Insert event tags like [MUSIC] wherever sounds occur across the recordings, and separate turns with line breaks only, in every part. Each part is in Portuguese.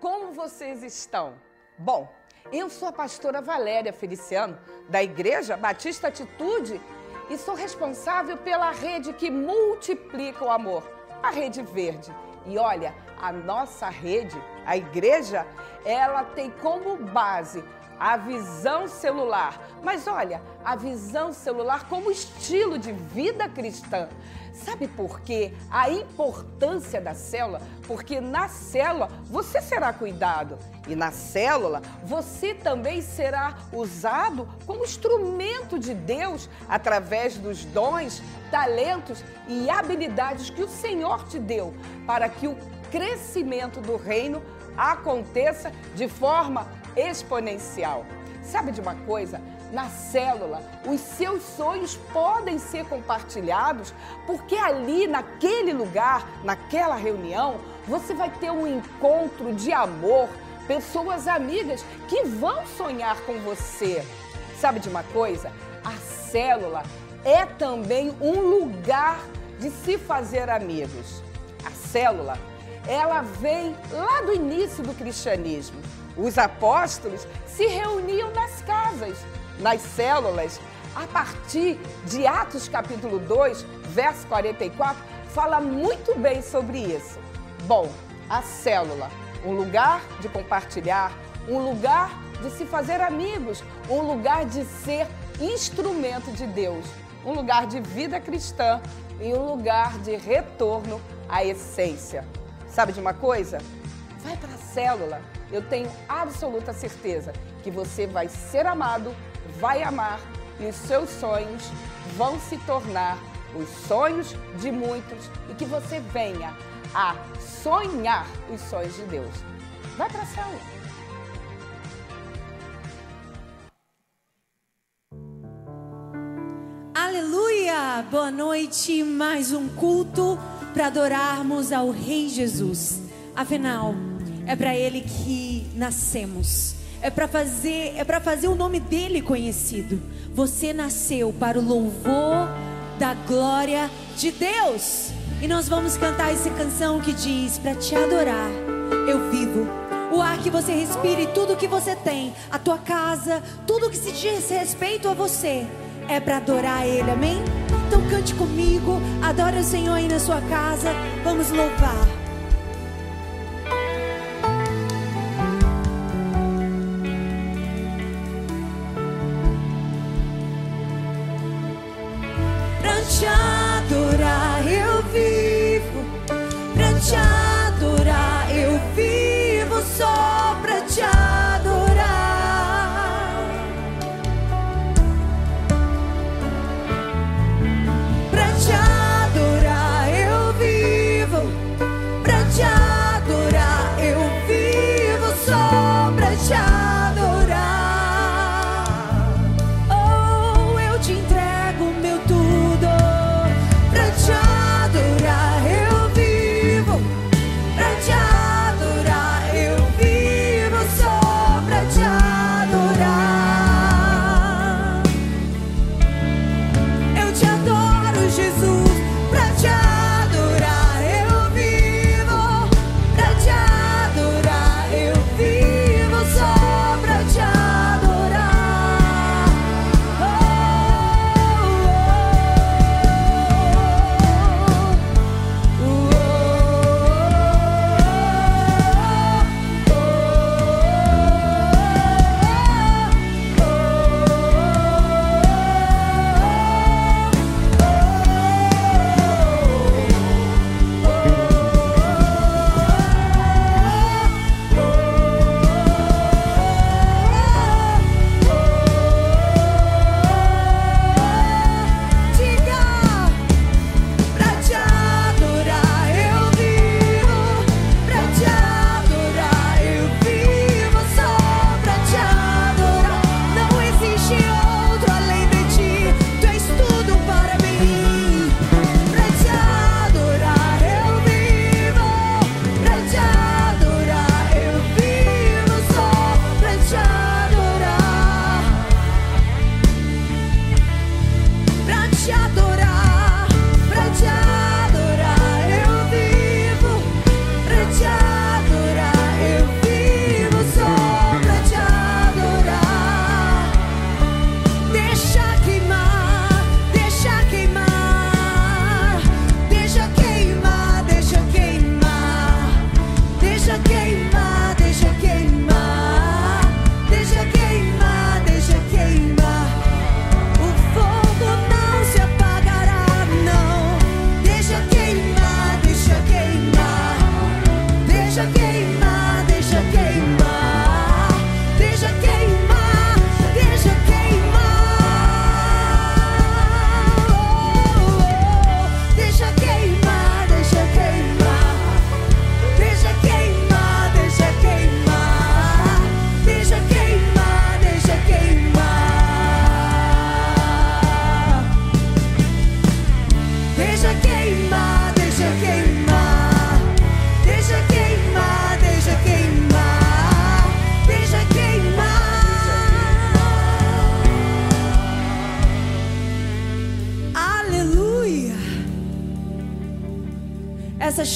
como vocês estão? Bom, eu sou a pastora Valéria Feliciano, da Igreja Batista Atitude, e sou responsável pela rede que multiplica o amor, a Rede Verde. E olha, a nossa rede, a igreja, ela tem como base a visão celular. Mas olha, a visão celular como estilo de vida cristã. Sabe por quê? A importância da célula? Porque na célula você será cuidado e na célula você também será usado como instrumento de Deus através dos dons, talentos e habilidades que o Senhor te deu para que o crescimento do reino aconteça de forma exponencial. Sabe de uma coisa? Na célula, os seus sonhos podem ser compartilhados, porque ali, naquele lugar, naquela reunião, você vai ter um encontro de amor, pessoas amigas que vão sonhar com você. Sabe de uma coisa? A célula é também um lugar de se fazer amigos. A célula, ela vem lá do início do cristianismo. Os apóstolos se reuniam nas casas, nas células. A partir de Atos capítulo 2, verso 44, fala muito bem sobre isso. Bom, a célula, um lugar de compartilhar, um lugar de se fazer amigos, um lugar de ser instrumento de Deus, um lugar de vida cristã e um lugar de retorno à essência. Sabe de uma coisa? Vai para a célula. Eu tenho absoluta certeza que você vai ser amado, vai amar e os seus sonhos vão se tornar os sonhos de muitos e que você venha a sonhar os sonhos de Deus. Vai para célula.
Aleluia! Boa noite, mais um culto para adorarmos ao Rei Jesus. Afinal, é para ele que nascemos. É para fazer, é para fazer o nome dele conhecido. Você nasceu para o louvor da glória de Deus. E nós vamos cantar essa canção que diz: Para te adorar, eu vivo. O ar que você respira e tudo que você tem, a tua casa, tudo que se diz respeito a você, é para adorar Ele, amém? Então cante comigo, adore o Senhor aí na sua casa, vamos louvar.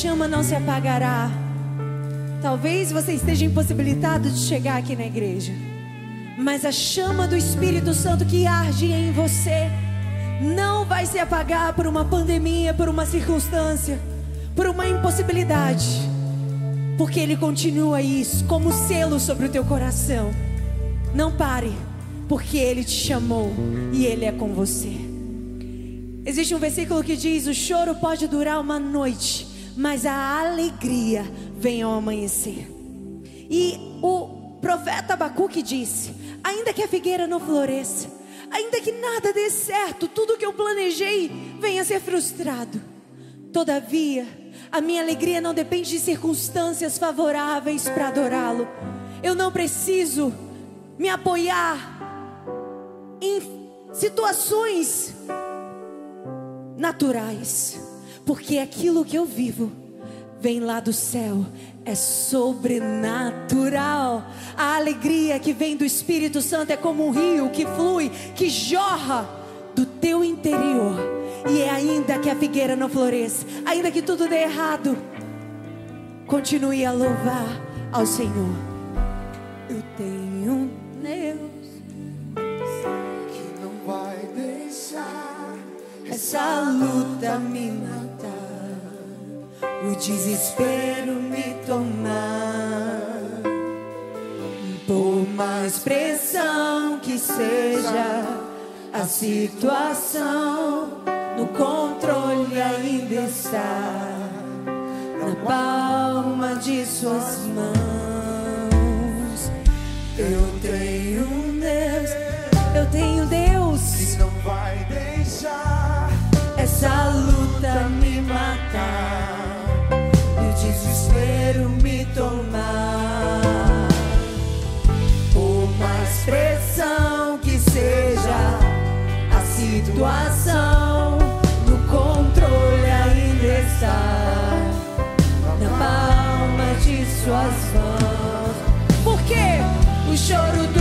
Chama não se apagará. Talvez você esteja impossibilitado de chegar aqui na igreja, mas a chama do Espírito Santo que arde em você não vai se apagar por uma pandemia, por uma circunstância, por uma impossibilidade, porque Ele continua isso como selo sobre o teu coração. Não pare, porque Ele te chamou e Ele é com você. Existe um versículo que diz: O choro pode durar uma noite, mas a alegria vem ao amanhecer. E o profeta Abacuque disse: Ainda que a figueira não floresça, ainda que nada dê certo, tudo que eu planejei venha a ser frustrado. Todavia, a minha alegria não depende de circunstâncias favoráveis para adorá-lo. Eu não preciso me apoiar em situações naturais, porque aquilo que eu vivo vem lá do céu, é sobrenatural. A alegria que vem do Espírito Santo é como um rio que flui, que jorra do teu interior. E é ainda que a figueira não floresça, ainda que tudo dê errado, continue a louvar ao Senhor. Eu tenho um Deus
que não vai deixar
essa luta matar, o desespero me tomar. Por mais pressão que seja a situação, no controle ainda está na palma de suas mãos. Eu tenho Deus, eu tenho Deus
que não vai deixar
essa luta me matar desespero me tomar. Por mais pressão que seja a situação, no controle ainda está na palma de suas mãos. Por quê? O choro dura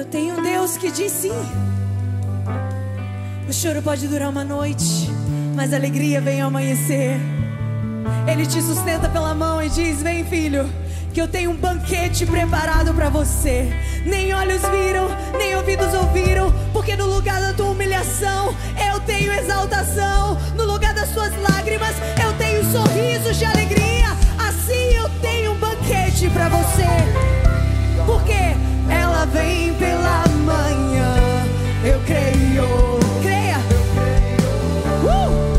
eu tenho um Deus que diz sim. O choro pode durar uma noite, mas a alegria vem ao amanhecer. Ele te sustenta pela mão e diz: Vem, filho, que eu tenho um banquete preparado para você. Nem olhos viram, nem ouvidos ouviram, porque no lugar da tua humilhação eu tenho exaltação, no lugar das suas lágrimas eu tenho sorrisos de alegria. Assim eu tenho um banquete para você. Porque ela Creia. Uh!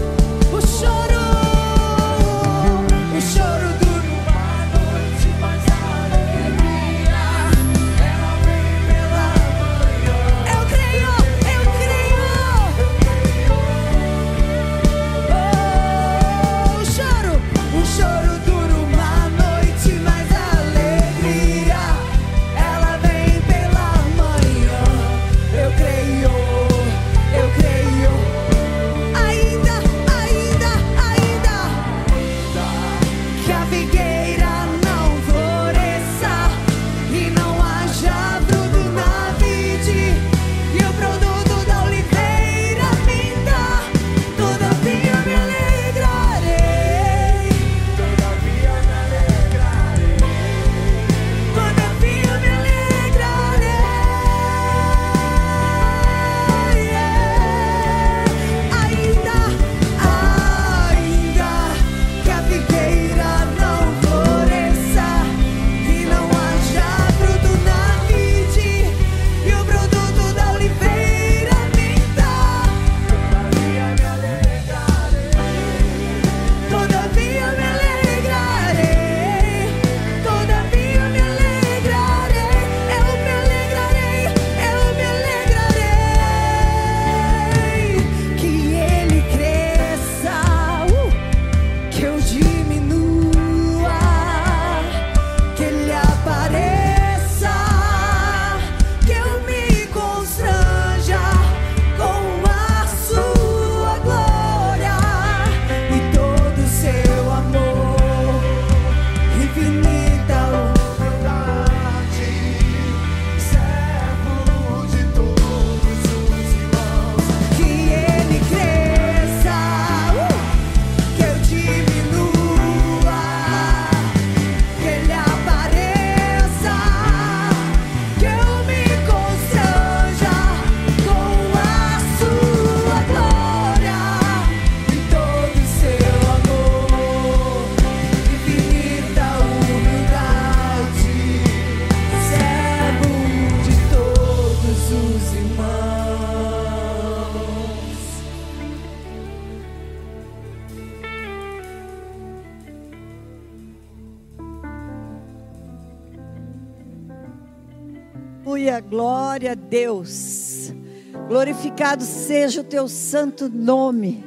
Glorificado seja o teu santo nome.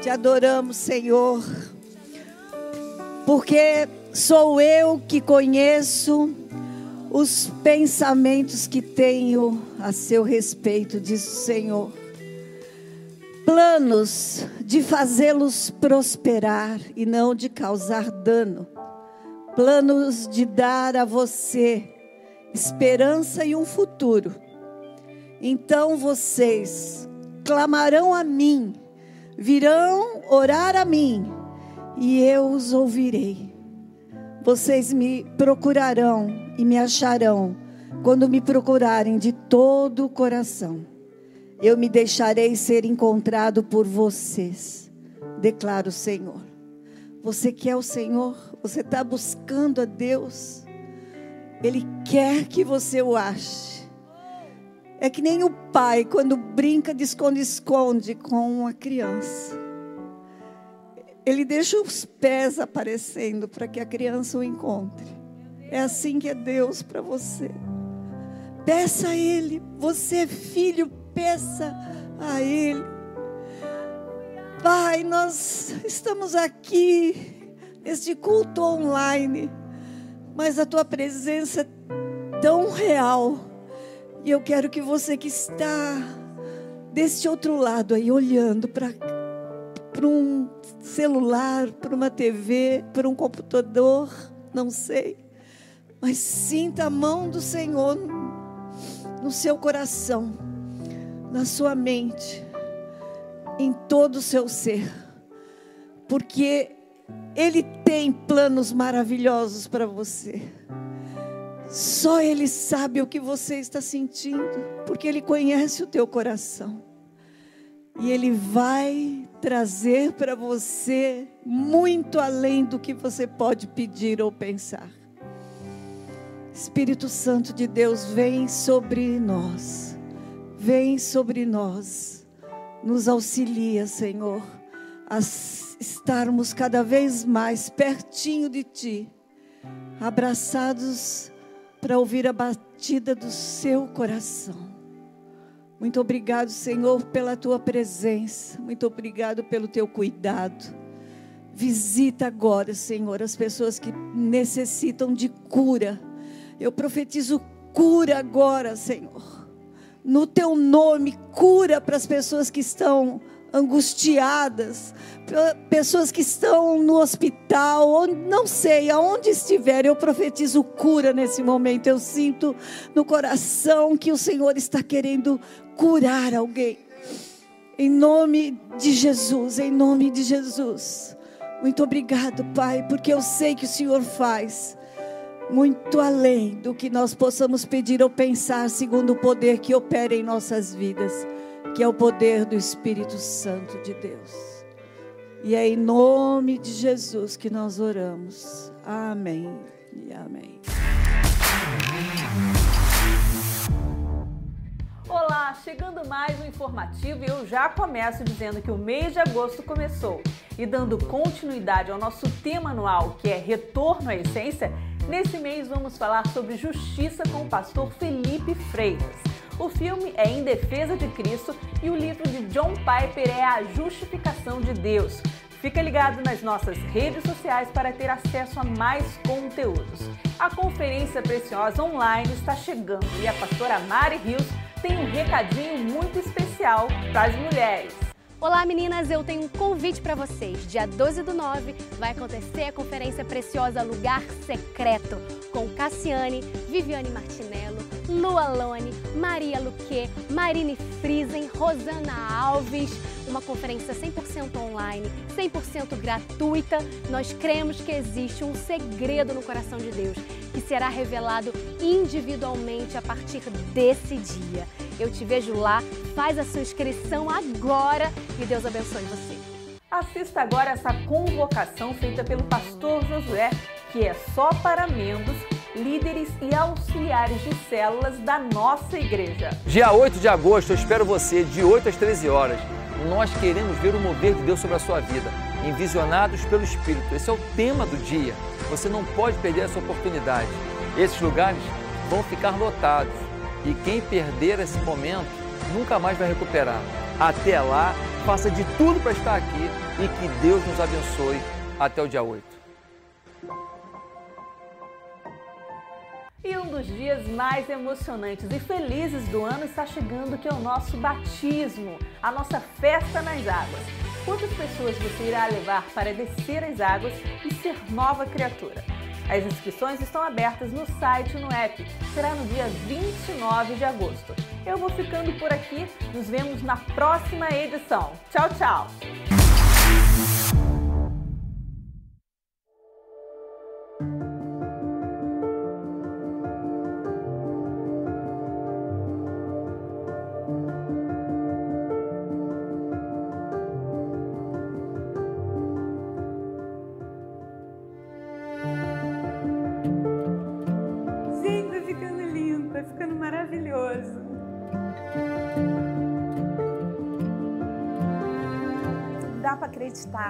Te adoramos, Senhor, porque sou eu que conheço os pensamentos que tenho a seu respeito, diz o Senhor. Planos de fazê-los prosperar e não de causar dano. Planos de dar a você esperança e um futuro. Então vocês clamarão a mim, virão orar a mim, e eu os ouvirei. Vocês me procurarão e me acharão quando me procurarem de todo o coração. Eu me deixarei ser encontrado por vocês, declara o Senhor. Você quer o Senhor? Você está buscando a Deus? Ele quer que você o ache. É que nem o pai quando brinca de esconde-esconde com uma criança. Ele deixa os pés aparecendo para que a criança o encontre. É assim que é Deus para você. Peça a Ele. Você é filho, peça a Ele. Pai, nós estamos aqui neste culto online, mas a tua presença é tão real. E eu quero que você que está deste outro lado aí, olhando para um celular, para uma TV, para um computador, não sei, mas sinta a mão do Senhor no seu coração, na sua mente, em todo o seu ser, porque Ele tem planos maravilhosos para você. Só Ele sabe o que você está sentindo, porque Ele conhece o teu coração. E Ele vai trazer para você muito além do que você pode pedir ou pensar. Espírito Santo de Deus, vem sobre nós, vem sobre nós, nos auxilia, Senhor, a estarmos cada vez mais pertinho de Ti, abraçados para ouvir a batida do seu coração. Muito obrigado, Senhor, pela tua presença. Muito obrigado pelo teu cuidado. Visita agora, Senhor, as pessoas que necessitam de cura. Eu profetizo cura agora, Senhor. No teu nome, cura para as pessoas que estão angustiadas, pessoas que estão no hospital, não sei, aonde estiver, eu profetizo cura nesse momento. Eu sinto no coração que o Senhor está querendo curar alguém. Em nome de Jesus, em nome de Jesus. Muito obrigado, Pai, porque eu sei que o Senhor faz muito além do que nós possamos pedir ou pensar, segundo o poder que opera em nossas vidas que é o poder do Espírito Santo de Deus. E é em nome de Jesus que nós oramos. Amém e amém.
Olá, chegando mais um informativo e eu já começo dizendo que o mês de agosto começou. E dando continuidade ao nosso tema anual, que é Retorno à Essência, nesse mês vamos falar sobre justiça com o pastor Felipe Freitas. O filme é Em Defesa de Cristo e o livro de John Piper é A Justificação de Deus. Fica ligado nas nossas redes sociais para ter acesso a mais conteúdos. A Conferência Preciosa Online está chegando e a pastora Mari Rios tem um recadinho muito especial para as mulheres.
Olá meninas, eu tenho um convite para vocês. Dia 12 do 9 vai acontecer a conferência preciosa Lugar Secreto com Cassiane, Viviane Martinello, Lu Alone, Maria Luque, Marine Friesen, Rosana Alves. Uma conferência 100% online, 100% gratuita. Nós cremos que existe um segredo no coração de Deus que será revelado individualmente a partir desse dia. Eu te vejo lá, faz a sua inscrição agora e Deus abençoe você.
Assista agora essa convocação feita pelo pastor Josué, que é só para membros líderes e auxiliares de células da nossa igreja.
Dia 8 de agosto, eu espero você, de 8 às 13 horas. Nós queremos ver o mover de Deus sobre a sua vida, envisionados pelo Espírito. Esse é o tema do dia. Você não pode perder essa oportunidade. Esses lugares vão ficar lotados. E quem perder esse momento nunca mais vai recuperar. Até lá, faça de tudo para estar aqui e que Deus nos abençoe até o dia 8.
E um dos dias mais emocionantes e felizes do ano está chegando, que é o nosso batismo, a nossa festa nas águas. Quantas pessoas você irá levar para descer as águas e ser nova criatura? As inscrições estão abertas no site e no app. Será no dia 29 de agosto. Eu vou ficando por aqui. Nos vemos na próxima edição. Tchau, tchau!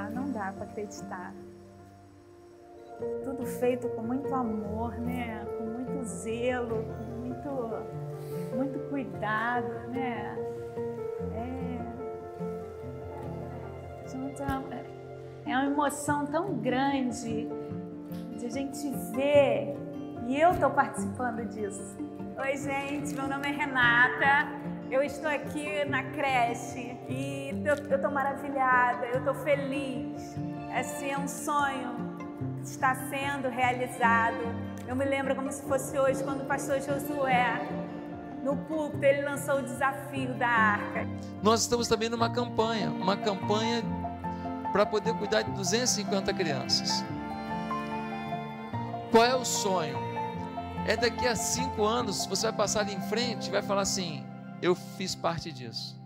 Não dá para acreditar. Tudo feito com muito amor, né? Com muito zelo, com muito, muito cuidado, né? É, é é uma emoção tão grande de a gente ver e eu estou participando disso. Oi, gente, meu nome é Renata. Eu estou aqui na creche e eu estou maravilhada, eu estou feliz. Assim, é um sonho que está sendo realizado. Eu me lembro como se fosse hoje, quando o pastor Josué, no púlpito, ele lançou o desafio da arca.
Nós estamos também numa campanha, uma campanha para poder cuidar de 250 crianças. Qual é o sonho? É daqui a cinco anos você vai passar ali em frente e vai falar assim: eu fiz parte disso.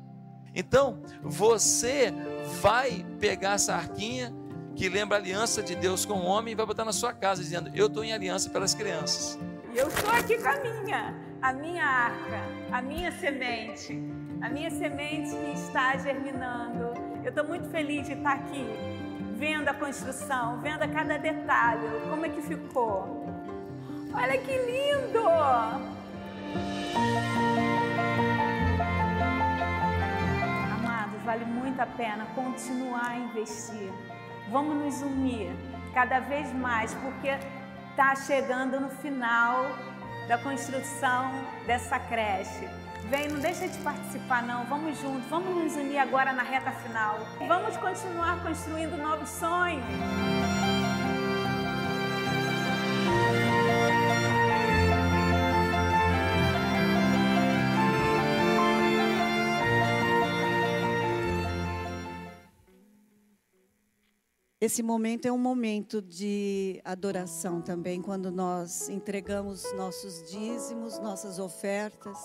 Então você vai pegar essa arquinha que lembra a aliança de Deus com o homem e vai botar na sua casa dizendo: eu estou em aliança pelas crianças.
E eu estou aqui com a minha, a minha arca, a minha semente, a minha semente que está germinando. Eu estou muito feliz de estar aqui, vendo a construção, vendo a cada detalhe, como é que ficou. Olha que lindo! Vale muito a pena continuar a investir. Vamos nos unir cada vez mais, porque está chegando no final da construção dessa creche. Vem, não deixa de participar não, vamos juntos, vamos nos unir agora na reta final. Vamos continuar construindo novos sonhos.
Esse momento é um momento de adoração também, quando nós entregamos nossos dízimos, nossas ofertas.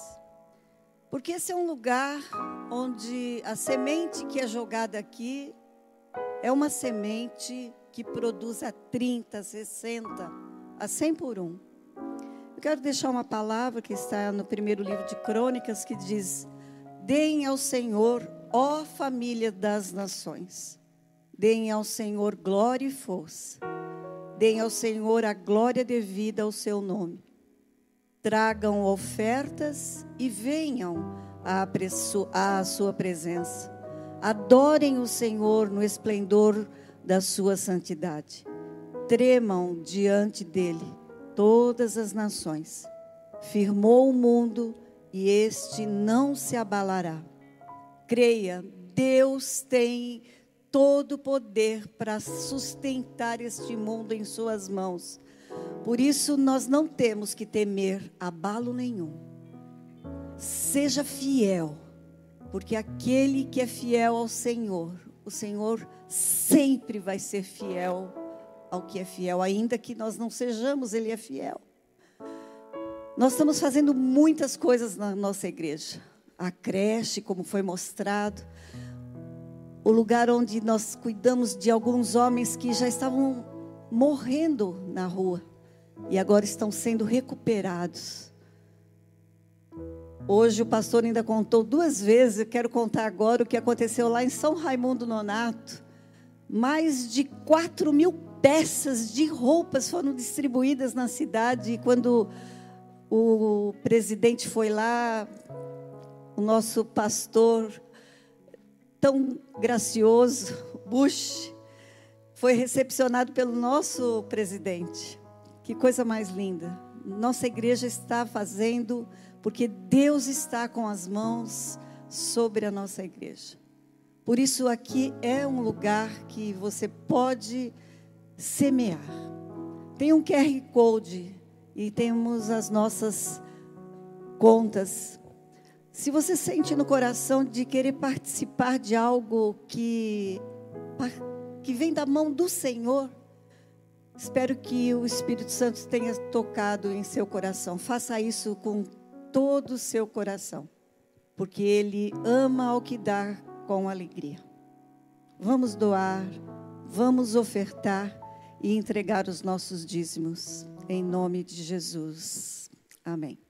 Porque esse é um lugar onde a semente que é jogada aqui é uma semente que produz a 30, 60, a 100 por um. Eu quero deixar uma palavra que está no primeiro livro de Crônicas que diz: Deem ao Senhor, ó família das nações. Deem ao Senhor glória e força. Deem ao Senhor a glória devida ao seu nome. Tragam ofertas e venham à, sua presença. Adorem o Senhor no esplendor da sua santidade. Tremam diante dele todas as nações. Firmou o mundo e este não se abalará. Creia, Deus tem todo o poder para sustentar este mundo em suas mãos. Por isso nós não temos que temer abalo nenhum. Seja fiel, porque aquele que é fiel ao Senhor, o Senhor sempre vai ser fiel ao que é fiel, ainda que nós não sejamos, Ele é fiel. Nós estamos fazendo muitas coisas na nossa igreja. A creche, como foi mostrado, o lugar onde nós cuidamos de alguns homens que já estavam morrendo na rua e agora estão sendo recuperados. Hoje o pastor ainda contou duas vezes, eu quero contar agora o que aconteceu lá em São Raimundo Nonato. Mais de 4 mil peças de roupas foram distribuídas na cidade e quando
o presidente foi lá, o nosso pastor tão gracioso, Bush, foi recepcionado pelo nosso presidente. Que coisa mais linda. Nossa igreja está fazendo porque Deus está com as mãos sobre a nossa igreja. Por isso aqui é um lugar que você pode semear. Tem um QR Code e temos as nossas contas. Se você sente no coração de querer participar de algo que que vem da mão do Senhor, espero que o Espírito Santo tenha tocado em seu coração. Faça isso com todo o seu coração, porque ele ama ao que dá com alegria. Vamos doar, vamos ofertar e entregar os nossos dízimos em nome de Jesus. Amém.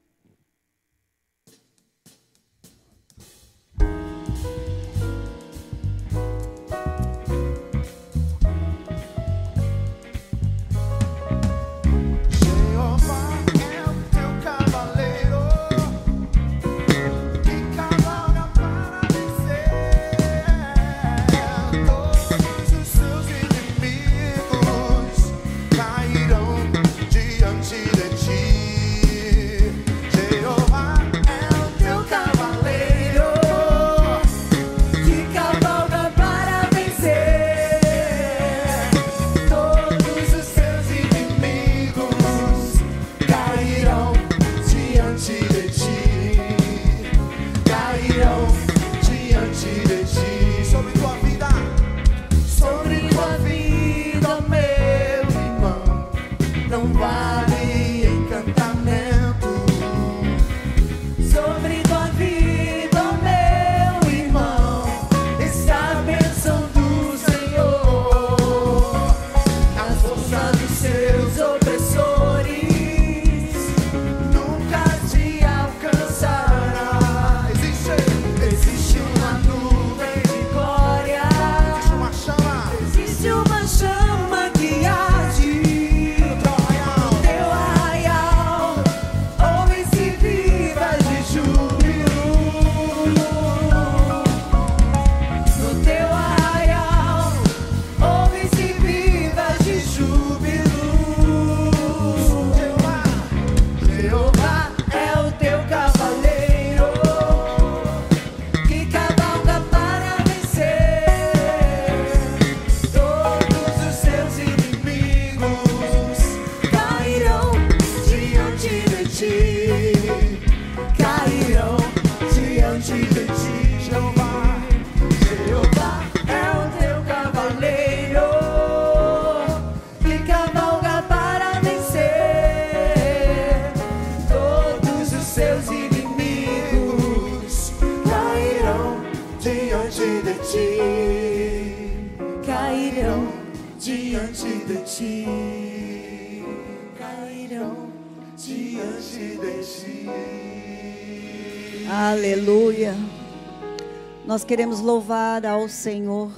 Nós queremos louvar ao Senhor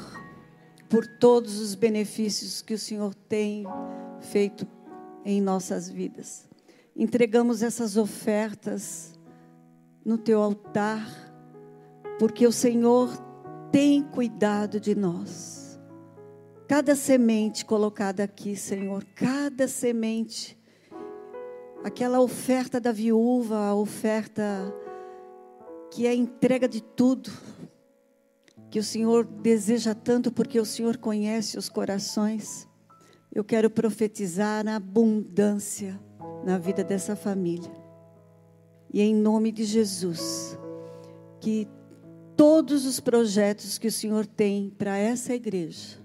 por todos os benefícios que o Senhor tem feito em nossas vidas. Entregamos essas ofertas no teu altar, porque o Senhor tem cuidado de nós. Cada semente colocada aqui, Senhor, cada semente, aquela oferta da viúva, a oferta que é a entrega de tudo, que o Senhor deseja tanto, porque o Senhor conhece os corações. Eu quero profetizar na abundância na vida dessa família. E em nome de Jesus, que todos os projetos que o Senhor tem para essa igreja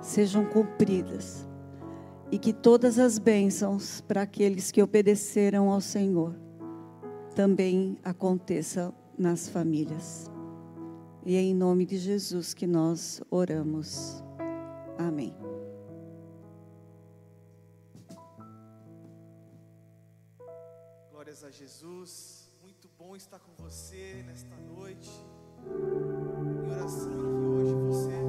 sejam cumpridas e que todas as bênçãos para aqueles que obedeceram ao Senhor também aconteçam nas famílias. E é em nome de Jesus que nós oramos. Amém.
Glórias a Jesus. Muito bom estar com você nesta noite. Em oração que hoje você,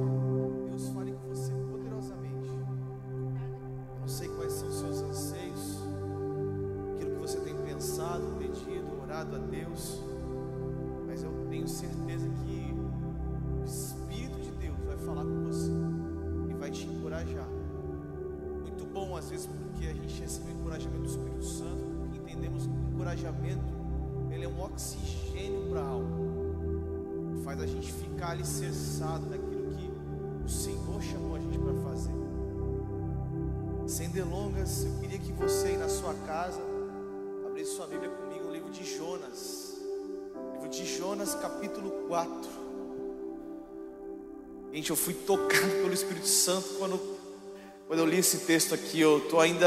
oxigênio para a alma, faz a gente ficar alicerçado naquilo que o Senhor chamou a gente para fazer. Sem delongas, eu queria que você aí na sua casa abrisse sua Bíblia comigo no livro de Jonas. Livro de Jonas, capítulo 4. Gente, eu fui tocado pelo Espírito Santo quando, quando eu li esse texto aqui. Eu estou ainda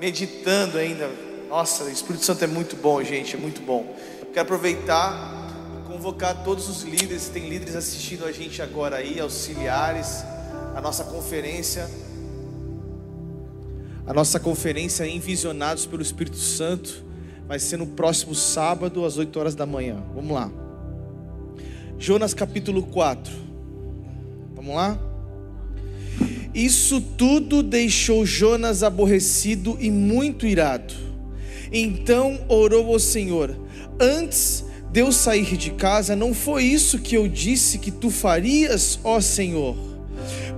meditando ainda. Nossa, o Espírito Santo é muito bom, gente, é muito bom. Quero aproveitar e convocar todos os líderes, tem líderes assistindo a gente agora aí, auxiliares, a nossa conferência a nossa conferência Envisionados pelo Espírito Santo vai ser no próximo sábado, às 8 horas da manhã. Vamos lá. Jonas capítulo 4. Vamos lá? Isso tudo deixou Jonas aborrecido e muito irado. Então orou ao Senhor: Antes de eu sair de casa, não foi isso que eu disse que tu farias, ó Senhor?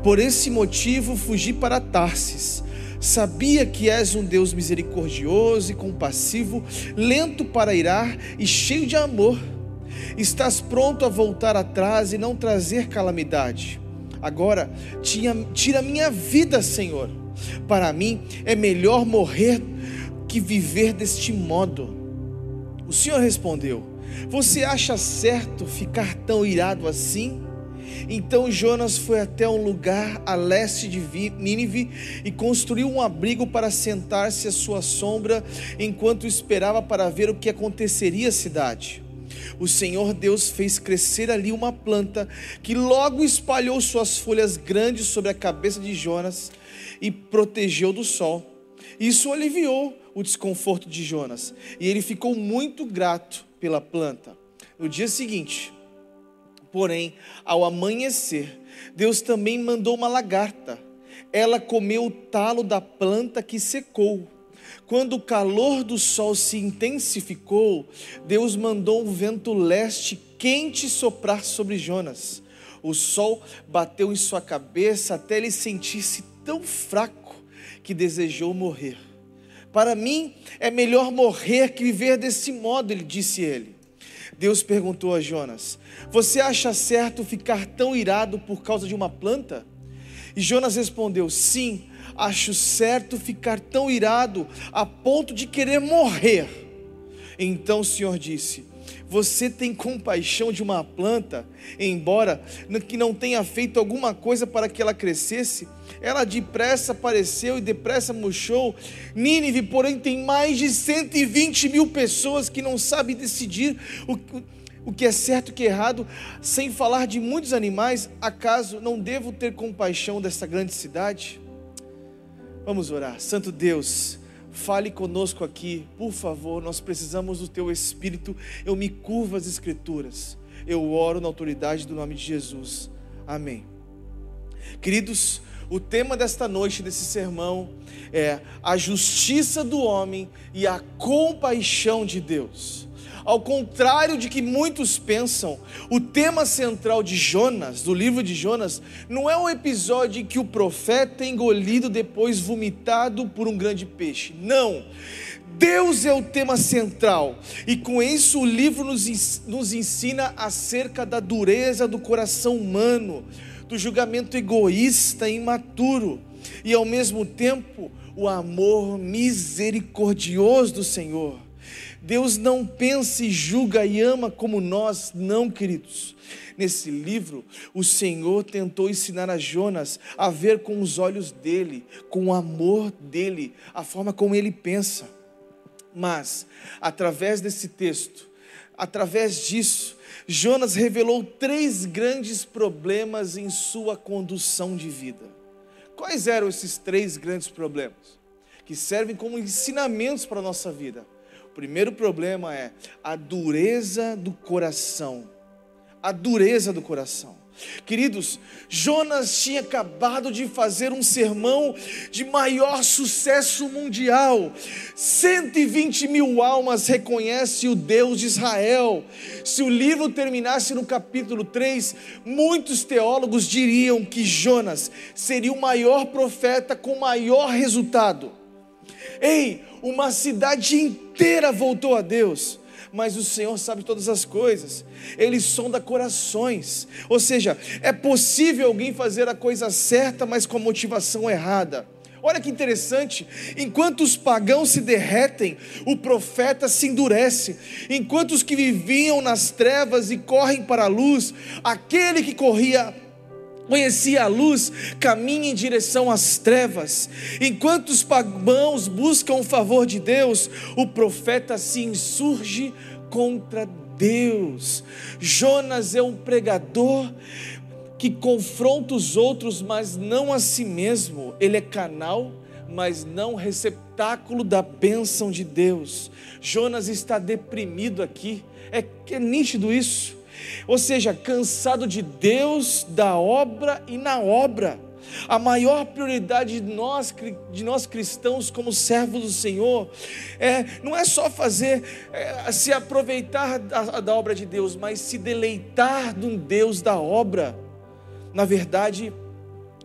Por esse motivo fugi para Tarsis Sabia que és um Deus misericordioso e compassivo, lento para irar e cheio de amor. Estás pronto a voltar atrás e não trazer calamidade. Agora, tira minha vida, Senhor. Para mim é melhor morrer que viver deste modo. O Senhor respondeu: Você acha certo ficar tão irado assim? Então Jonas foi até um lugar a leste de Nínive e construiu um abrigo para sentar-se à sua sombra enquanto esperava para ver o que aconteceria à cidade. O Senhor Deus fez crescer ali uma planta que logo espalhou suas folhas grandes sobre a cabeça de Jonas e protegeu do sol. Isso aliviou o desconforto de Jonas e ele ficou muito grato pela planta. No dia seguinte, Porém, ao amanhecer, Deus também mandou uma lagarta. Ela comeu o talo da planta que secou. Quando o calor do sol se intensificou, Deus mandou um vento leste quente soprar sobre Jonas. O sol bateu em sua cabeça até ele sentir-se tão fraco que desejou morrer. Para mim é melhor morrer que viver desse modo, ele disse ele. Deus perguntou a Jonas: Você acha certo ficar tão irado por causa de uma planta? E Jonas respondeu: Sim, acho certo ficar tão irado a ponto de querer morrer. Então o Senhor disse: Você tem compaixão de uma planta, embora que não tenha feito alguma coisa para que ela crescesse? Ela depressa apareceu e depressa murchou. Nínive, porém, tem mais de 120 mil pessoas que não sabem decidir o, o que é certo e o que é errado, sem falar de muitos animais. Acaso não devo ter compaixão dessa grande cidade? Vamos orar. Santo Deus, fale conosco aqui, por favor. Nós precisamos do teu Espírito. Eu me curvo às Escrituras. Eu oro na autoridade do nome de Jesus. Amém. Queridos, o tema desta noite, desse sermão, é a justiça do homem e a compaixão de Deus. Ao contrário de que muitos pensam, o tema central de Jonas, do livro de Jonas, não é o episódio em que o profeta é engolido depois vomitado por um grande peixe. Não. Deus é o tema central, e com isso o livro nos, nos ensina acerca da dureza do coração humano, do julgamento egoísta e imaturo, e ao mesmo tempo o amor misericordioso do Senhor. Deus não pensa e julga e ama como nós, não, queridos. Nesse livro, o Senhor tentou ensinar a Jonas a ver com os olhos dele, com o amor dele, a forma como ele pensa. Mas, através desse texto, através disso, Jonas revelou três grandes problemas em sua condução de vida. Quais eram esses três grandes problemas? Que servem como ensinamentos para a nossa vida. Primeiro problema é a dureza do coração. A dureza do coração. Queridos, Jonas tinha acabado de fazer um sermão de maior sucesso mundial. 120 mil almas reconhecem o Deus de Israel. Se o livro terminasse no capítulo 3, muitos teólogos diriam que Jonas seria o maior profeta com maior resultado. Ei, uma cidade inteira voltou a Deus mas o Senhor sabe todas as coisas, Ele sonda corações. Ou seja, é possível alguém fazer a coisa certa, mas com a motivação errada. Olha que interessante, enquanto os pagãos se derretem, o profeta se endurece. Enquanto os que viviam nas trevas e correm para a luz, aquele que corria conhecia a luz, caminha em direção às trevas. Enquanto os pagãos buscam o favor de Deus, o profeta se insurge contra Deus. Jonas é um pregador que confronta os outros, mas não a si mesmo. Ele é canal, mas não receptáculo da bênção de Deus. Jonas está deprimido aqui. É, é nítido isso ou seja, cansado de Deus, da obra e na obra. A maior prioridade de nós, de nós cristãos, como servos do Senhor, é, não é só fazer, é, se aproveitar da, da obra de Deus, mas se deleitar de um Deus da obra. Na verdade,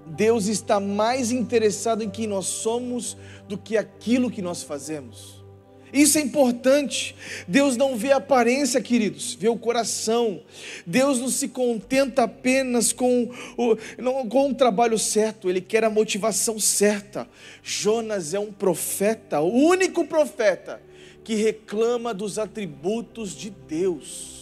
Deus está mais interessado em quem nós somos do que aquilo que nós fazemos. Isso é importante. Deus não vê a aparência, queridos, vê o coração. Deus não se contenta apenas com o, não, com o trabalho certo, Ele quer a motivação certa. Jonas é um profeta, o único profeta que reclama dos atributos de Deus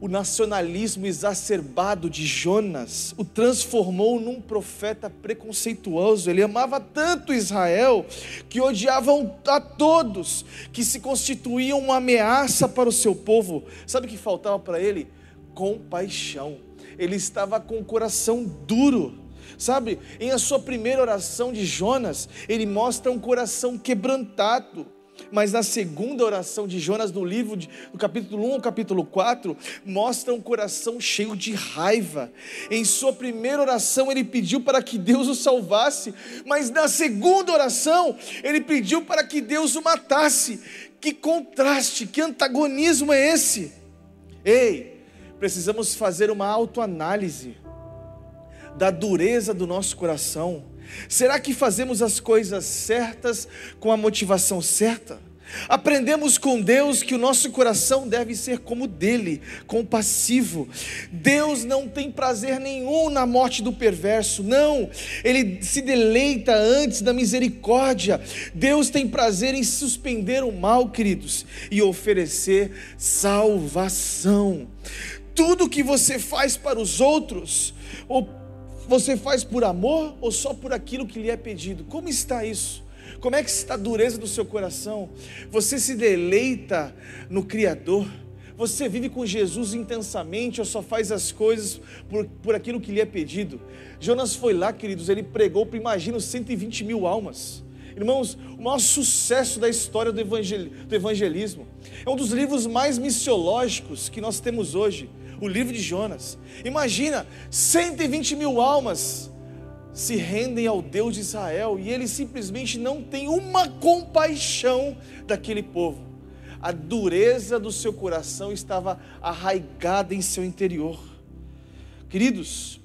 o nacionalismo exacerbado de Jonas o transformou num profeta preconceituoso. Ele amava tanto Israel que odiavam a todos, que se constituíam uma ameaça para o seu povo. Sabe o que faltava para ele? Compaixão. Ele estava com o coração duro. Sabe, em a sua primeira oração de Jonas, ele mostra um coração quebrantado mas na segunda oração de Jonas, no livro, de, no capítulo 1 ao capítulo 4, mostra um coração cheio de raiva. Em sua primeira oração, ele pediu para que Deus o salvasse, mas na segunda oração, ele pediu para que Deus o matasse. Que contraste, que antagonismo é esse? Ei, precisamos fazer uma autoanálise da dureza do nosso coração Será que fazemos as coisas certas com a motivação certa? Aprendemos com Deus que o nosso coração deve ser como dele, compassivo. Deus não tem prazer nenhum na morte do perverso, não. Ele se deleita antes da misericórdia. Deus tem prazer em suspender o mal, queridos, e oferecer salvação. Tudo que você faz para os outros, ou você faz por amor ou só por aquilo que lhe é pedido? Como está isso? Como é que está a dureza do seu coração? Você se deleita no Criador? Você vive com Jesus intensamente ou só faz as coisas por, por aquilo que lhe é pedido? Jonas foi lá, queridos, ele pregou para, imagina, 120 mil almas. Irmãos, o maior sucesso da história do, evangel, do evangelismo. É um dos livros mais missiológicos que nós temos hoje o livro de Jonas. Imagina, 120 mil almas se rendem ao Deus de Israel e ele simplesmente não tem uma compaixão daquele povo. A dureza do seu coração estava arraigada em seu interior. Queridos,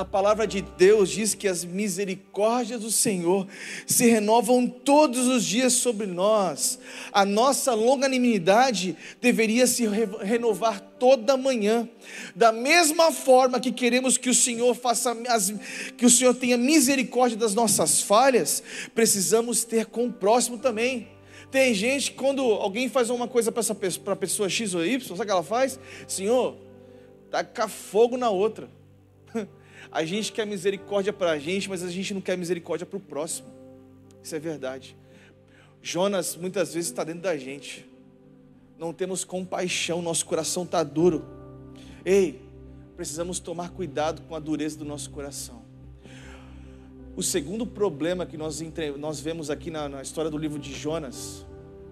a palavra de Deus diz que as misericórdias do Senhor se renovam todos os dias sobre nós. A nossa longanimidade deveria se renovar toda manhã. Da mesma forma que queremos que o Senhor faça as, que o Senhor tenha misericórdia das nossas falhas, precisamos ter com o próximo também. Tem gente quando alguém faz uma coisa para essa para a pessoa X ou Y, sabe o que ela faz? Senhor, taca fogo na outra. A gente quer misericórdia para a gente, mas a gente não quer misericórdia para o próximo. Isso é verdade. Jonas muitas vezes está dentro da gente. Não temos compaixão, nosso coração está duro. Ei, precisamos tomar cuidado com a dureza do nosso coração. O segundo problema que nós, nós vemos aqui na, na história do livro de Jonas,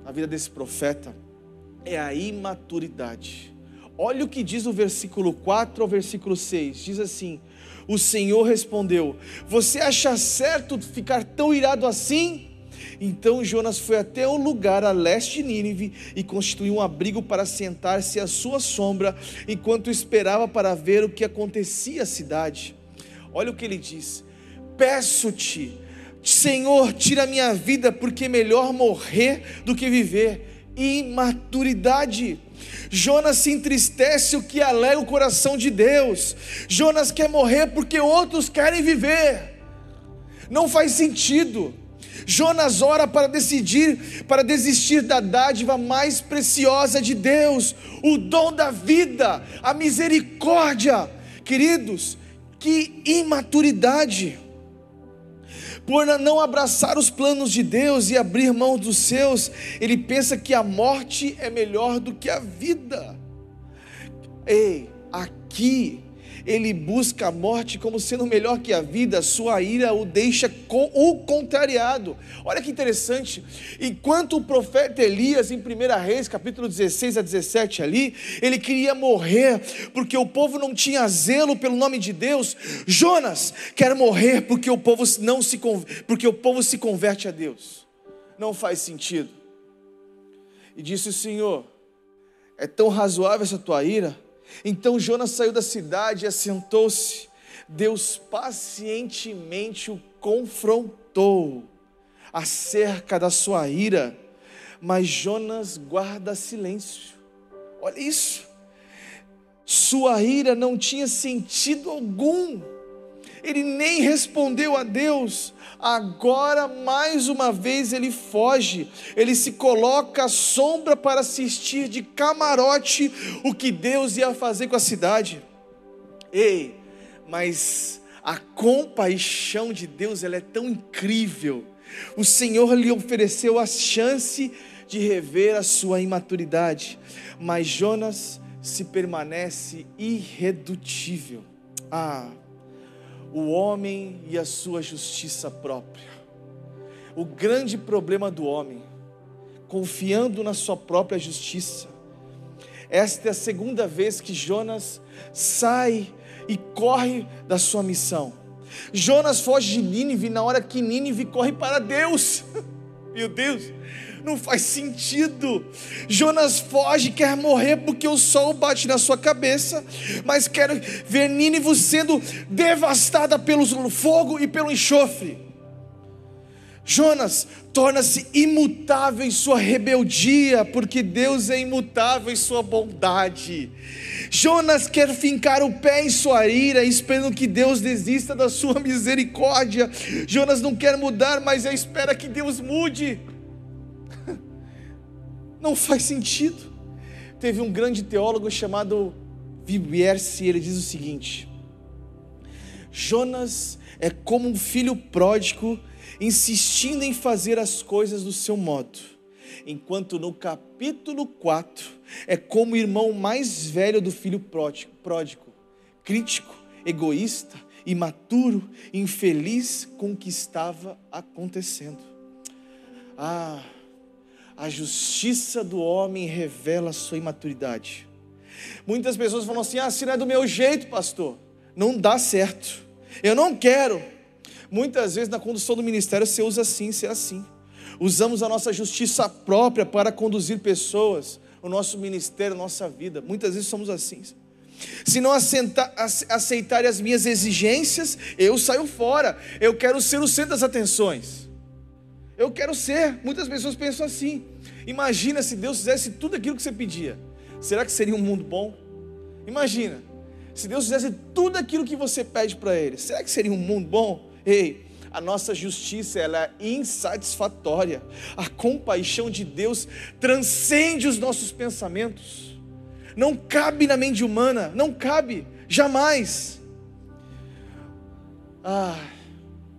a vida desse profeta, é a imaturidade. Olha o que diz o versículo 4 ao versículo 6. Diz assim: O Senhor respondeu: Você acha certo ficar tão irado assim? Então Jonas foi até um lugar a leste de Nínive e constituiu um abrigo para sentar-se à sua sombra, enquanto esperava para ver o que acontecia à cidade. Olha o que ele diz: Peço-te, Senhor, tira minha vida, porque é melhor morrer do que viver. Imaturidade. Jonas se entristece, o que alegra o coração de Deus. Jonas quer morrer porque outros querem viver. Não faz sentido. Jonas ora para decidir, para desistir da dádiva mais preciosa de Deus, o dom da vida, a misericórdia. Queridos, que imaturidade. Por não abraçar os planos de Deus e abrir mão dos seus, ele pensa que a morte é melhor do que a vida. Ei, aqui ele busca a morte como sendo melhor que a vida, sua ira o deixa com o contrariado. Olha que interessante. Enquanto o profeta Elias, em 1 Reis, capítulo 16 a 17, ali, ele queria morrer porque o povo não tinha zelo pelo nome de Deus. Jonas quer morrer porque o povo não se porque o povo se converte a Deus. Não faz sentido. E disse o Senhor: É tão razoável essa tua ira? Então Jonas saiu da cidade e assentou-se. Deus pacientemente o confrontou acerca da sua ira, mas Jonas guarda silêncio. Olha isso. Sua ira não tinha sentido algum. Ele nem respondeu a Deus. Agora, mais uma vez, ele foge, ele se coloca à sombra para assistir de camarote o que Deus ia fazer com a cidade. Ei, mas a compaixão de Deus ela é tão incrível. O Senhor lhe ofereceu a chance de rever a sua imaturidade, mas Jonas se permanece irredutível. Ah, o homem e a sua justiça própria. O grande problema do homem, confiando na sua própria justiça. Esta é a segunda vez que Jonas sai e corre da sua missão. Jonas foge de Nínive na hora que Nínive corre para Deus. [LAUGHS] Meu Deus, não faz sentido. Jonas foge, quer morrer porque o sol bate na sua cabeça, mas quer ver Nínive sendo devastada pelo fogo e pelo enxofre. Jonas torna-se imutável em sua rebeldia, porque Deus é imutável em sua bondade. Jonas quer fincar o pé em sua ira, esperando que Deus desista da sua [LAUGHS] misericórdia. Jonas não quer mudar, mas espera que Deus mude. Não faz sentido. Teve um grande teólogo chamado Vibierce, ele diz o seguinte: Jonas é como um filho pródigo insistindo em fazer as coisas do seu modo, enquanto no capítulo 4 é como o irmão mais velho do filho pródigo, pródigo crítico, egoísta, imaturo, infeliz com o que estava acontecendo. Ah, a justiça do homem revela a sua imaturidade. Muitas pessoas falam assim: ah, se não é do meu jeito, pastor, não dá certo. Eu não quero. Muitas vezes na condução do ministério você usa assim, você é assim. Usamos a nossa justiça própria para conduzir pessoas, o nosso ministério, a nossa vida. Muitas vezes somos assim. Se não aceitarem as minhas exigências, eu saio fora. Eu quero ser o centro das atenções. Eu quero ser. Muitas pessoas pensam assim. Imagina se Deus fizesse tudo aquilo que você pedia. Será que seria um mundo bom? Imagina. Se Deus fizesse tudo aquilo que você pede para Ele, será que seria um mundo bom? Ei, a nossa justiça ela é insatisfatória. A compaixão de Deus transcende os nossos pensamentos. Não cabe na mente humana, não cabe, jamais. Ah,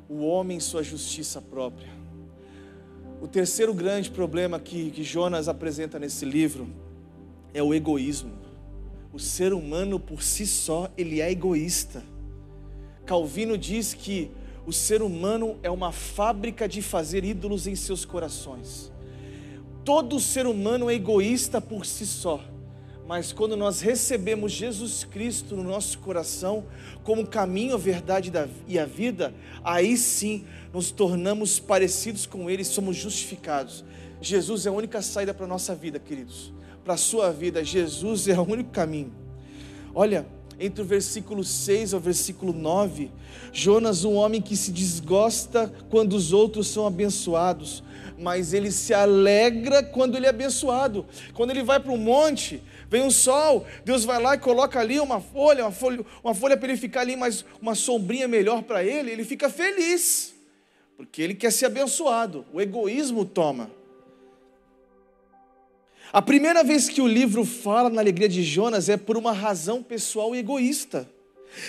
o homem sua justiça própria. O terceiro grande problema que, que Jonas apresenta nesse livro é o egoísmo. O ser humano por si só, ele é egoísta. Calvino diz que o ser humano é uma fábrica de fazer ídolos em seus corações. Todo ser humano é egoísta por si só, Mas quando nós recebemos Jesus Cristo no nosso coração, como caminho, a verdade da- e a vida, aí sim nos tornamos parecidos com Ele somos justificados. Jesus é a única saída para a nossa vida, queridos. Para a sua vida, Jesus é o único caminho. Olha, entre o versículo 6 ao versículo 9, Jonas, um homem que se desgosta quando os outros são abençoados, mas ele se alegra quando ele é abençoado. Quando ele vai para o monte, vem o sol, Deus vai lá e coloca ali uma folha, uma folha, uma folha para ele ficar ali, mais uma sombrinha melhor para ele, ele fica feliz, porque ele quer ser abençoado. O egoísmo toma. A primeira vez que o livro fala na alegria de Jonas é por uma razão pessoal e egoísta.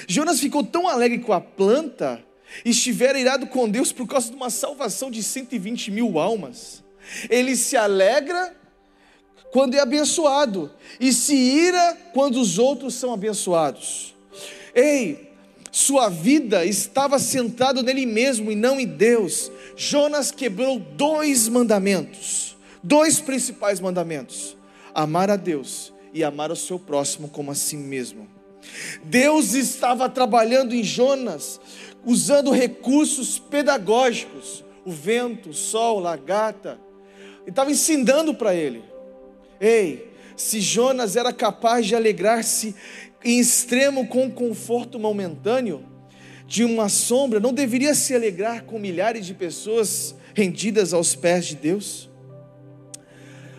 Jonas ficou tão alegre com a planta e estivera irado com Deus por causa de uma salvação de 120 mil almas. Ele se alegra quando é abençoado e se ira quando os outros são abençoados. Ei, sua vida estava centrada nele mesmo e não em Deus. Jonas quebrou dois mandamentos, dois principais mandamentos: amar a Deus e amar o seu próximo como a si mesmo. Deus estava trabalhando em Jonas, usando recursos pedagógicos, o vento, o sol, a lagarta, e estava ensinando para ele. Ei, se Jonas era capaz de alegrar-se em extremo com o conforto momentâneo de uma sombra, não deveria se alegrar com milhares de pessoas rendidas aos pés de Deus?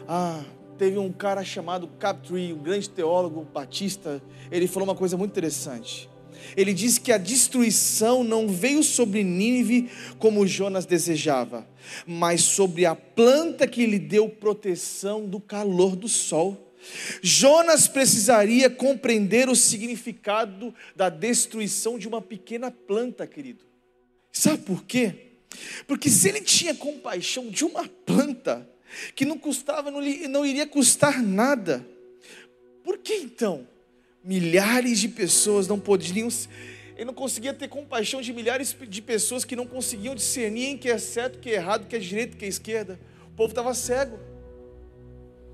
Ah, teve um cara chamado Captree, um grande teólogo batista, ele falou uma coisa muito interessante. Ele disse que a destruição não veio sobre Nínive como Jonas desejava, mas sobre a planta que lhe deu proteção do calor do sol. Jonas precisaria compreender o significado da destruição de uma pequena planta, querido. Sabe por quê? Porque se ele tinha compaixão de uma planta que não custava, não, lhe- não iria custar nada, por que então milhares de pessoas não podiam, ele não conseguia ter compaixão de milhares de pessoas que não conseguiam discernir em que é certo, que é errado, que é direito, que é esquerda? O povo estava cego.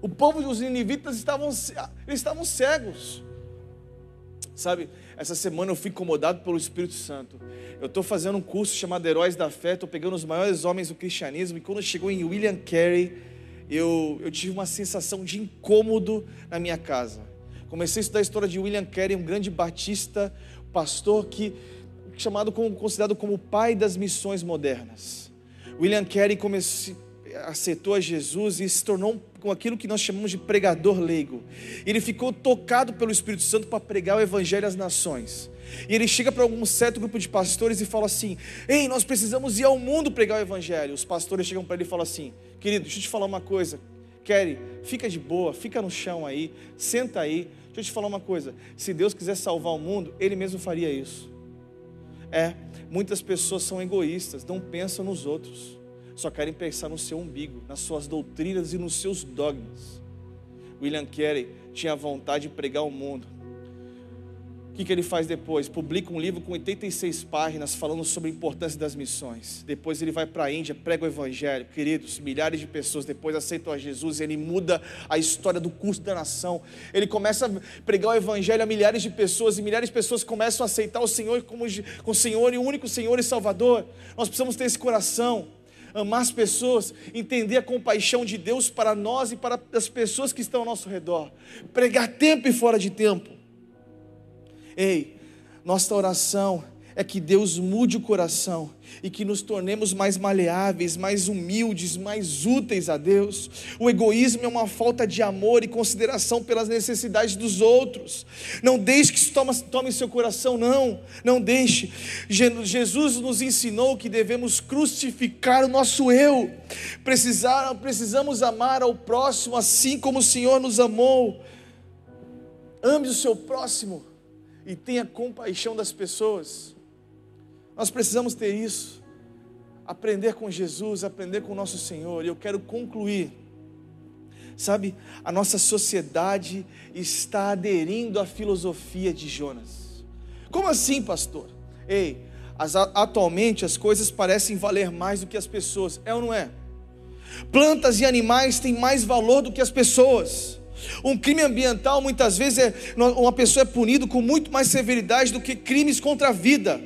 O povo dos ninivitas estavam, eles estavam cegos. Sabe, essa semana eu fui incomodado pelo Espírito Santo. Eu estou fazendo um curso chamado Heróis da Fé, estou pegando os maiores homens do cristianismo, e quando chegou em William Carey, eu, eu tive uma sensação de incômodo na minha casa. Comecei a estudar a história de William Carey, um grande batista, pastor que chamado como, considerado como o pai das missões modernas. William Carey comece- aceitou a Jesus e se tornou com aquilo que nós chamamos de pregador leigo. Ele ficou tocado pelo Espírito Santo para pregar o evangelho às nações. E ele chega para algum certo grupo de pastores e fala assim: Ei, nós precisamos ir ao mundo pregar o evangelho. Os pastores chegam para ele e falam assim: Querido, deixa eu te falar uma coisa. Kerry, fica de boa, fica no chão aí, senta aí. Deixa eu te falar uma coisa. Se Deus quiser salvar o mundo, Ele mesmo faria isso. É, muitas pessoas são egoístas, não pensam nos outros, só querem pensar no seu umbigo, nas suas doutrinas e nos seus dogmas. William Carey tinha vontade de pregar o mundo. Que, que ele faz depois? Publica um livro com 86 páginas falando sobre a importância das missões. Depois ele vai para a Índia, prega o Evangelho. Queridos, milhares de pessoas depois aceitam a Jesus. Ele muda a história do curso da nação. Ele começa a pregar o Evangelho a milhares de pessoas e milhares de pessoas começam a aceitar o Senhor como o Senhor e o único Senhor e Salvador. Nós precisamos ter esse coração amar as pessoas, entender a compaixão de Deus para nós e para as pessoas que estão ao nosso redor, pregar tempo e fora de tempo. Ei, nossa oração é que Deus mude o coração e que nos tornemos mais maleáveis, mais humildes, mais úteis a Deus. O egoísmo é uma falta de amor e consideração pelas necessidades dos outros. Não deixe que isso tome, tome seu coração, não. Não deixe. Je- Jesus nos ensinou que devemos crucificar o nosso eu. Precisar, precisamos amar ao próximo assim como o Senhor nos amou. Ame o seu próximo e tenha compaixão das pessoas. Nós precisamos ter isso. Aprender com Jesus, aprender com o nosso Senhor. E eu quero concluir. Sabe, a nossa sociedade está aderindo à filosofia de Jonas. Como assim, pastor? Ei, as- atualmente as coisas parecem valer mais do que as pessoas. É ou não é? Plantas e animais têm mais valor do que as pessoas. Um crime ambiental muitas vezes é uma pessoa é punido com muito mais severidade do que crimes contra a vida.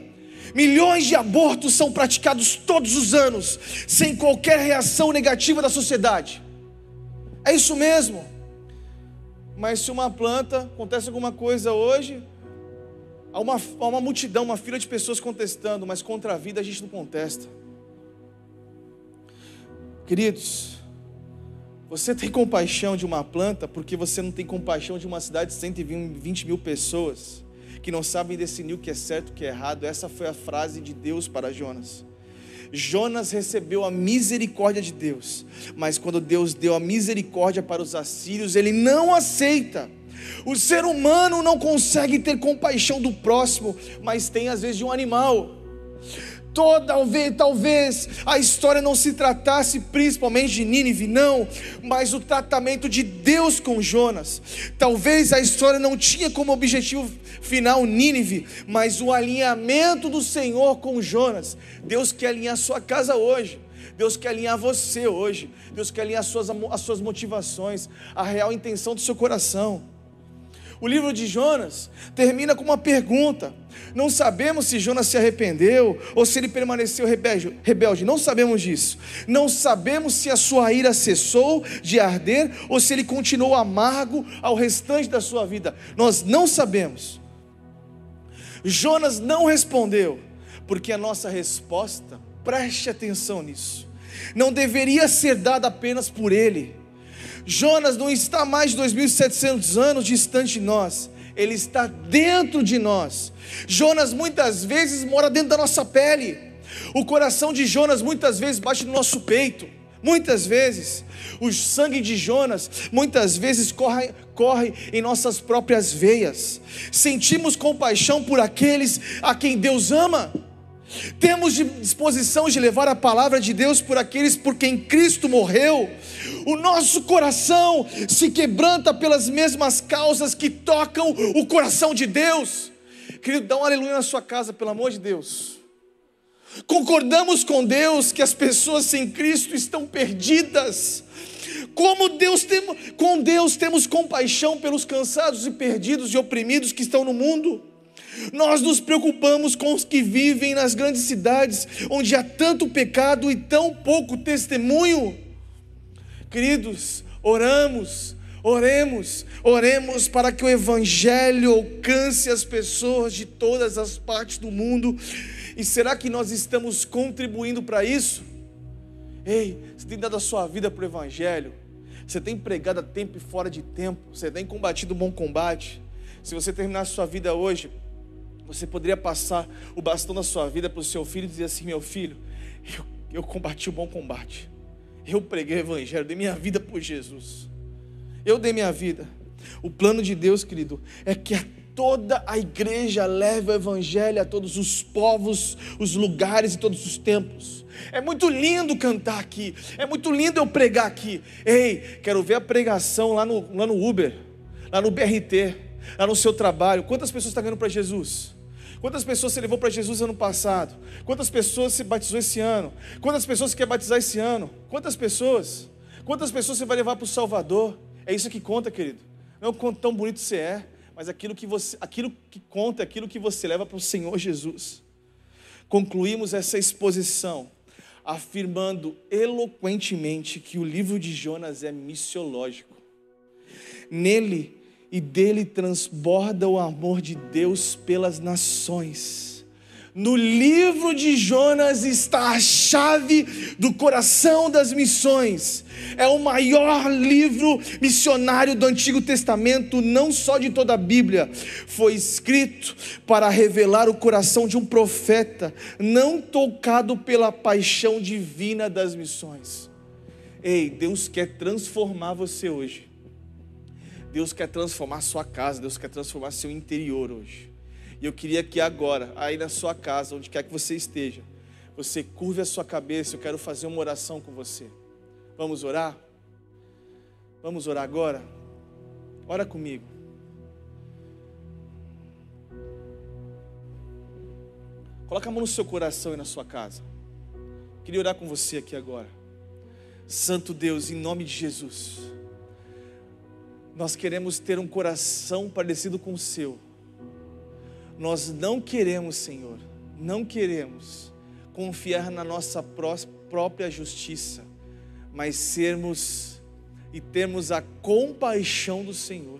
Milhões de abortos são praticados todos os anos, sem qualquer reação negativa da sociedade. É isso mesmo. Mas se uma planta acontece alguma coisa hoje, há uma, há uma multidão, uma fila de pessoas contestando, mas contra a vida a gente não contesta. Queridos, você tem compaixão de uma planta porque você não tem compaixão de uma cidade de 120 mil pessoas que não sabem decidir o que é certo e o que é errado. Essa foi a frase de Deus para Jonas. Jonas recebeu a misericórdia de Deus, mas quando Deus deu a misericórdia para os assírios, ele não aceita. O ser humano não consegue ter compaixão do próximo, mas tem às vezes de um animal. Toda, talvez, talvez a história não se tratasse principalmente de Nínive, não, mas o tratamento de Deus com Jonas. Talvez a história não tinha como objetivo final Nínive, mas o alinhamento do Senhor com Jonas. Deus quer alinhar sua casa hoje. Deus quer alinhar você hoje. Deus quer alinhar as suas, as suas motivações, a real intenção do seu coração. O livro de Jonas termina com uma pergunta. Não sabemos se Jonas se arrependeu ou se ele permaneceu rebelde. Não sabemos disso. Não sabemos se a sua ira cessou de arder ou se ele continuou amargo ao restante da sua vida. Nós não sabemos. Jonas não respondeu, porque a nossa resposta, preste atenção nisso, não deveria ser dada apenas por ele Jonas não está mais de 2.700 anos distante de nós, ele está dentro de nós. Jonas muitas vezes mora dentro da nossa pele. O coração de Jonas muitas vezes bate no nosso peito. Muitas vezes, o sangue de Jonas muitas vezes corre, corre em nossas próprias veias. Sentimos compaixão por aqueles a quem Deus ama. Temos disposição de levar a palavra de Deus por aqueles por quem Cristo morreu. O nosso coração se quebranta pelas mesmas causas que tocam o coração de Deus. Querido, dá um aleluia na sua casa, pelo amor de Deus. Concordamos com Deus que as pessoas sem Cristo estão perdidas. Como Deus tem, com Deus temos compaixão pelos cansados e perdidos e oprimidos que estão no mundo. Nós nos preocupamos com os que vivem nas grandes cidades, onde há tanto pecado e tão pouco testemunho. Queridos, oramos, oremos, oremos para que o Evangelho alcance as pessoas de todas as partes do mundo. E será que nós estamos contribuindo para isso? Ei, você tem dado a sua vida para o Evangelho, você tem pregado a tempo e fora de tempo, você tem combatido o bom combate. Se você terminar a sua vida hoje, você poderia passar o bastão da sua vida para o seu filho e dizer assim: meu filho, eu, eu combati o bom combate. Eu preguei o evangelho, dei minha vida por Jesus. Eu dei minha vida. O plano de Deus, querido, é que a toda a igreja leve o evangelho a todos os povos, os lugares e todos os tempos. É muito lindo cantar aqui, é muito lindo eu pregar aqui. Ei, quero ver a pregação lá no, lá no Uber, lá no BRT, lá no seu trabalho. Quantas pessoas estão ganhando para Jesus? Quantas pessoas você levou para Jesus ano passado? Quantas pessoas se batizou esse ano? Quantas pessoas você quer batizar esse ano? Quantas pessoas? Quantas pessoas você vai levar para o Salvador? É isso que conta, querido. Não é o quanto tão bonito você é, mas aquilo que, você, aquilo que conta aquilo que você leva para o Senhor Jesus. Concluímos essa exposição afirmando eloquentemente que o livro de Jonas é missiológico. Nele e dele transborda o amor de Deus pelas nações. No livro de Jonas está a chave do coração das missões. É o maior livro missionário do Antigo Testamento, não só de toda a Bíblia. Foi escrito para revelar o coração de um profeta, não tocado pela paixão divina das missões. Ei, Deus quer transformar você hoje. Deus quer transformar sua casa, Deus quer transformar seu interior hoje. E eu queria que agora, aí na sua casa, onde quer que você esteja, você curve a sua cabeça, eu quero fazer uma oração com você. Vamos orar? Vamos orar agora? Ora comigo. Coloca a mão no seu coração e na sua casa. Queria orar com você aqui agora. Santo Deus, em nome de Jesus Nós queremos ter um coração parecido com o seu. Nós não queremos, Senhor, não queremos confiar na nossa pró- própria justiça, mas sermos e termos a compaixão do Senhor.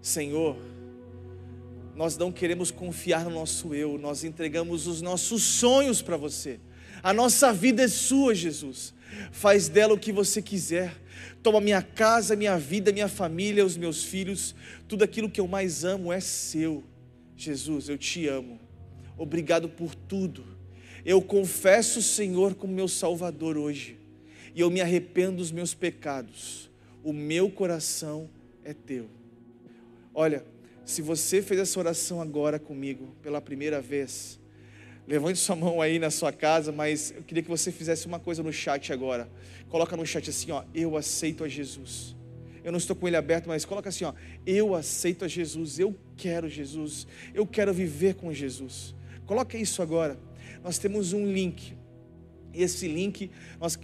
Senhor, nós não queremos confiar no nosso eu, nós entregamos os nossos sonhos para você. A nossa vida é sua, Jesus. Faz dela o que você quiser. Toma minha casa, minha vida, minha família, os meus filhos, tudo aquilo que eu mais amo é seu. Jesus, eu te amo. Obrigado por tudo. Eu confesso o Senhor como meu Salvador hoje. E eu me arrependo dos meus pecados. O meu coração é teu. Olha, se você fez essa oração agora comigo, pela primeira vez, levante sua mão aí na sua casa, mas eu queria que você fizesse uma coisa no chat agora. Coloca no chat assim, ó, eu aceito a Jesus. Eu não estou com ele aberto, mas coloca assim, ó, eu aceito a Jesus, eu quero Jesus, eu quero viver com Jesus. Coloca isso agora. Nós temos um link. Esse link, nós,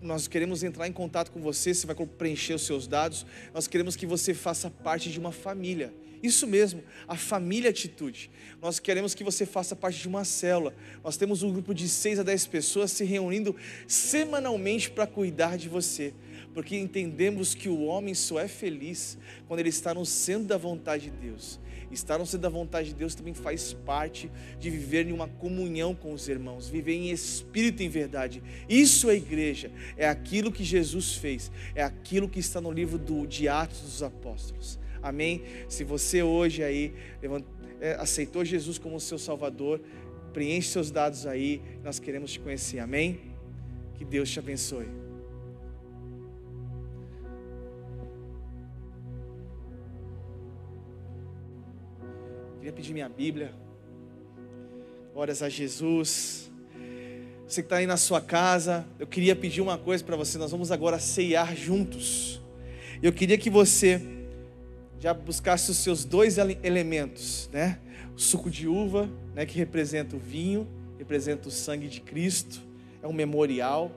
nós, queremos entrar em contato com você, você vai preencher os seus dados. Nós queremos que você faça parte de uma família. Isso mesmo, a família Atitude. Nós queremos que você faça parte de uma célula. Nós temos um grupo de 6 a 10 pessoas se reunindo semanalmente para cuidar de você. Porque entendemos que o homem só é feliz quando ele está no centro da vontade de Deus. Estar no centro da vontade de Deus também faz parte de viver em uma comunhão com os irmãos, viver em espírito e em verdade. Isso é igreja, é aquilo que Jesus fez, é aquilo que está no livro do, de Atos dos Apóstolos. Amém? Se você hoje aí é, aceitou Jesus como seu Salvador, preenche seus dados aí, nós queremos te conhecer. Amém? Que Deus te abençoe. Queria pedir minha Bíblia. Glórias a Jesus. Você que está aí na sua casa, eu queria pedir uma coisa para você. Nós vamos agora ceiar juntos. Eu queria que você já buscasse os seus dois ele- elementos, né? O suco de uva, né, que representa o vinho, representa o sangue de Cristo, é um memorial,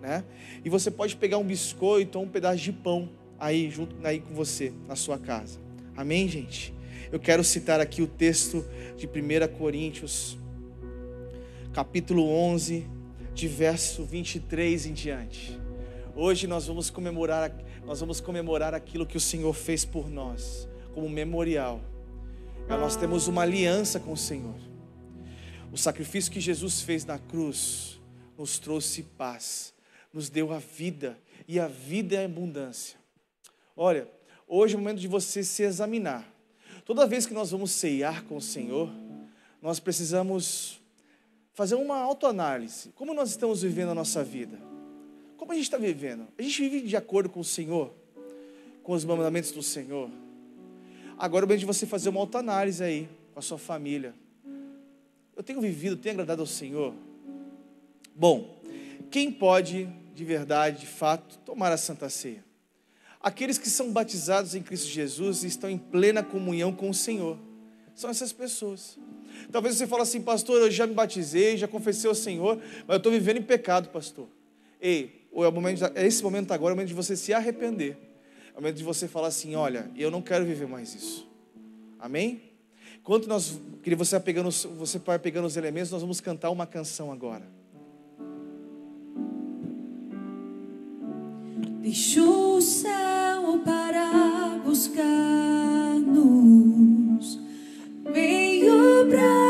né? E você pode pegar um biscoito ou um pedaço de pão aí junto aí com você na sua casa. Amém, gente? Eu quero citar aqui o texto de 1 Coríntios, capítulo 11, de verso 23 em diante. Hoje nós vamos comemorar, nós vamos comemorar aquilo que o Senhor fez por nós, como memorial. Nós temos uma aliança com o Senhor. O sacrifício que Jesus fez na cruz nos trouxe paz, nos deu a vida, e a vida é abundância. Olha, hoje é o momento de você se examinar. Toda vez que nós vamos ceiar com o Senhor, nós precisamos fazer uma autoanálise. Como nós estamos vivendo a nossa vida? Como a gente está vivendo? A gente vive de acordo com o Senhor? Com os mandamentos do Senhor? Agora é o momento de você fazer uma autoanálise aí com a sua família. Eu tenho vivido, tenho agradado ao Senhor? Bom, quem pode, de verdade, de fato, tomar a Santa Ceia? Aqueles que são batizados em Cristo Jesus e estão em plena comunhão com o Senhor. São essas pessoas. Talvez você fale assim, pastor, eu já me batizei, já confessei ao Senhor, mas eu estou vivendo em pecado, pastor. Ei, ou é, o momento, é esse momento agora, é o momento de você se arrepender. É o momento de você falar assim, olha, eu não quero viver mais isso. Amém? Enquanto nós, queria você vai pegando, você vai pegando os elementos, nós vamos cantar uma canção agora.
Deixou o céu para buscar-nos, veio para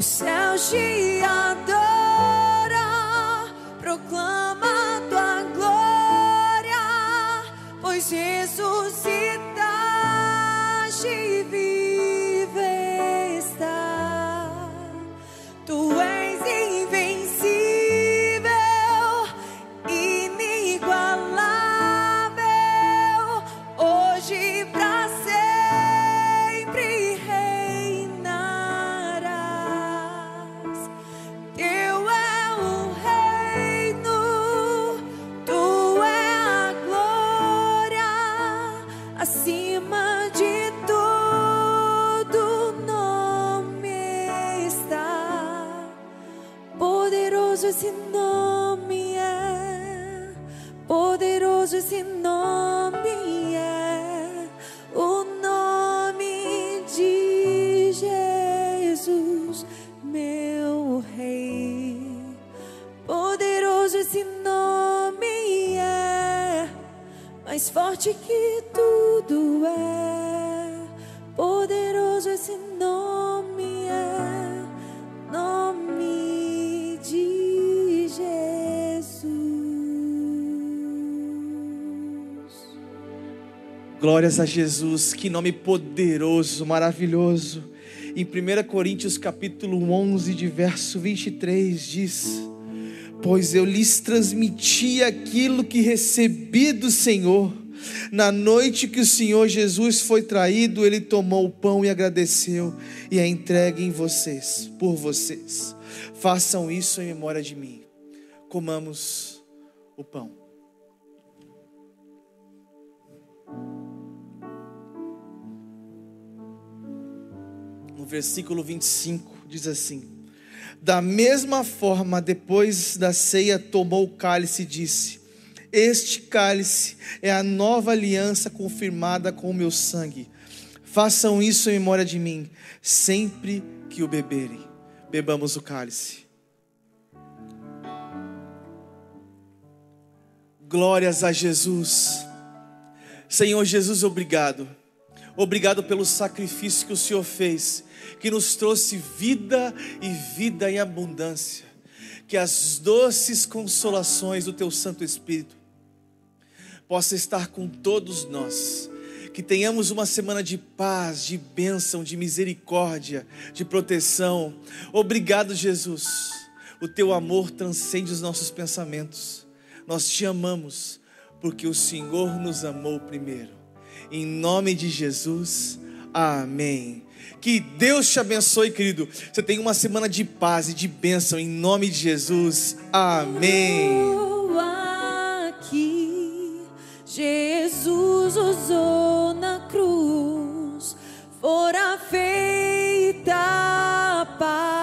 O céu te adora, proclama tua glória, pois ressuscitaste
Glórias a Jesus, que nome poderoso, maravilhoso. Em 1 Coríntios capítulo 11, de verso 23 diz: Pois eu lhes transmiti aquilo que recebi do Senhor. Na noite que o Senhor Jesus foi traído, ele tomou o pão e agradeceu e é entregue em vocês, por vocês. Façam isso em memória de mim. Comamos o pão. No versículo 25, diz assim: Da mesma forma, depois da ceia, tomou o cálice e disse: Este cálice é a nova aliança confirmada com o meu sangue. Façam isso em memória de mim, sempre que o beberem. Bebamos o cálice. Glórias a Jesus. Senhor Jesus, obrigado. Obrigado pelo sacrifício que o Senhor fez, que nos trouxe vida e vida em abundância. Que as doces consolações do Teu Santo Espírito possa estar com todos nós. Que tenhamos uma semana de paz, de bênção, de misericórdia, de proteção. Obrigado, Jesus. O Teu amor transcende os nossos pensamentos. Nós te amamos porque o Senhor nos amou primeiro. Em nome de Jesus, amém. Que Deus te abençoe, querido. Você tem uma semana de paz e de bênção. Em nome de Jesus, amém.
Aqui, Jesus usou na cruz, fora feita a paz.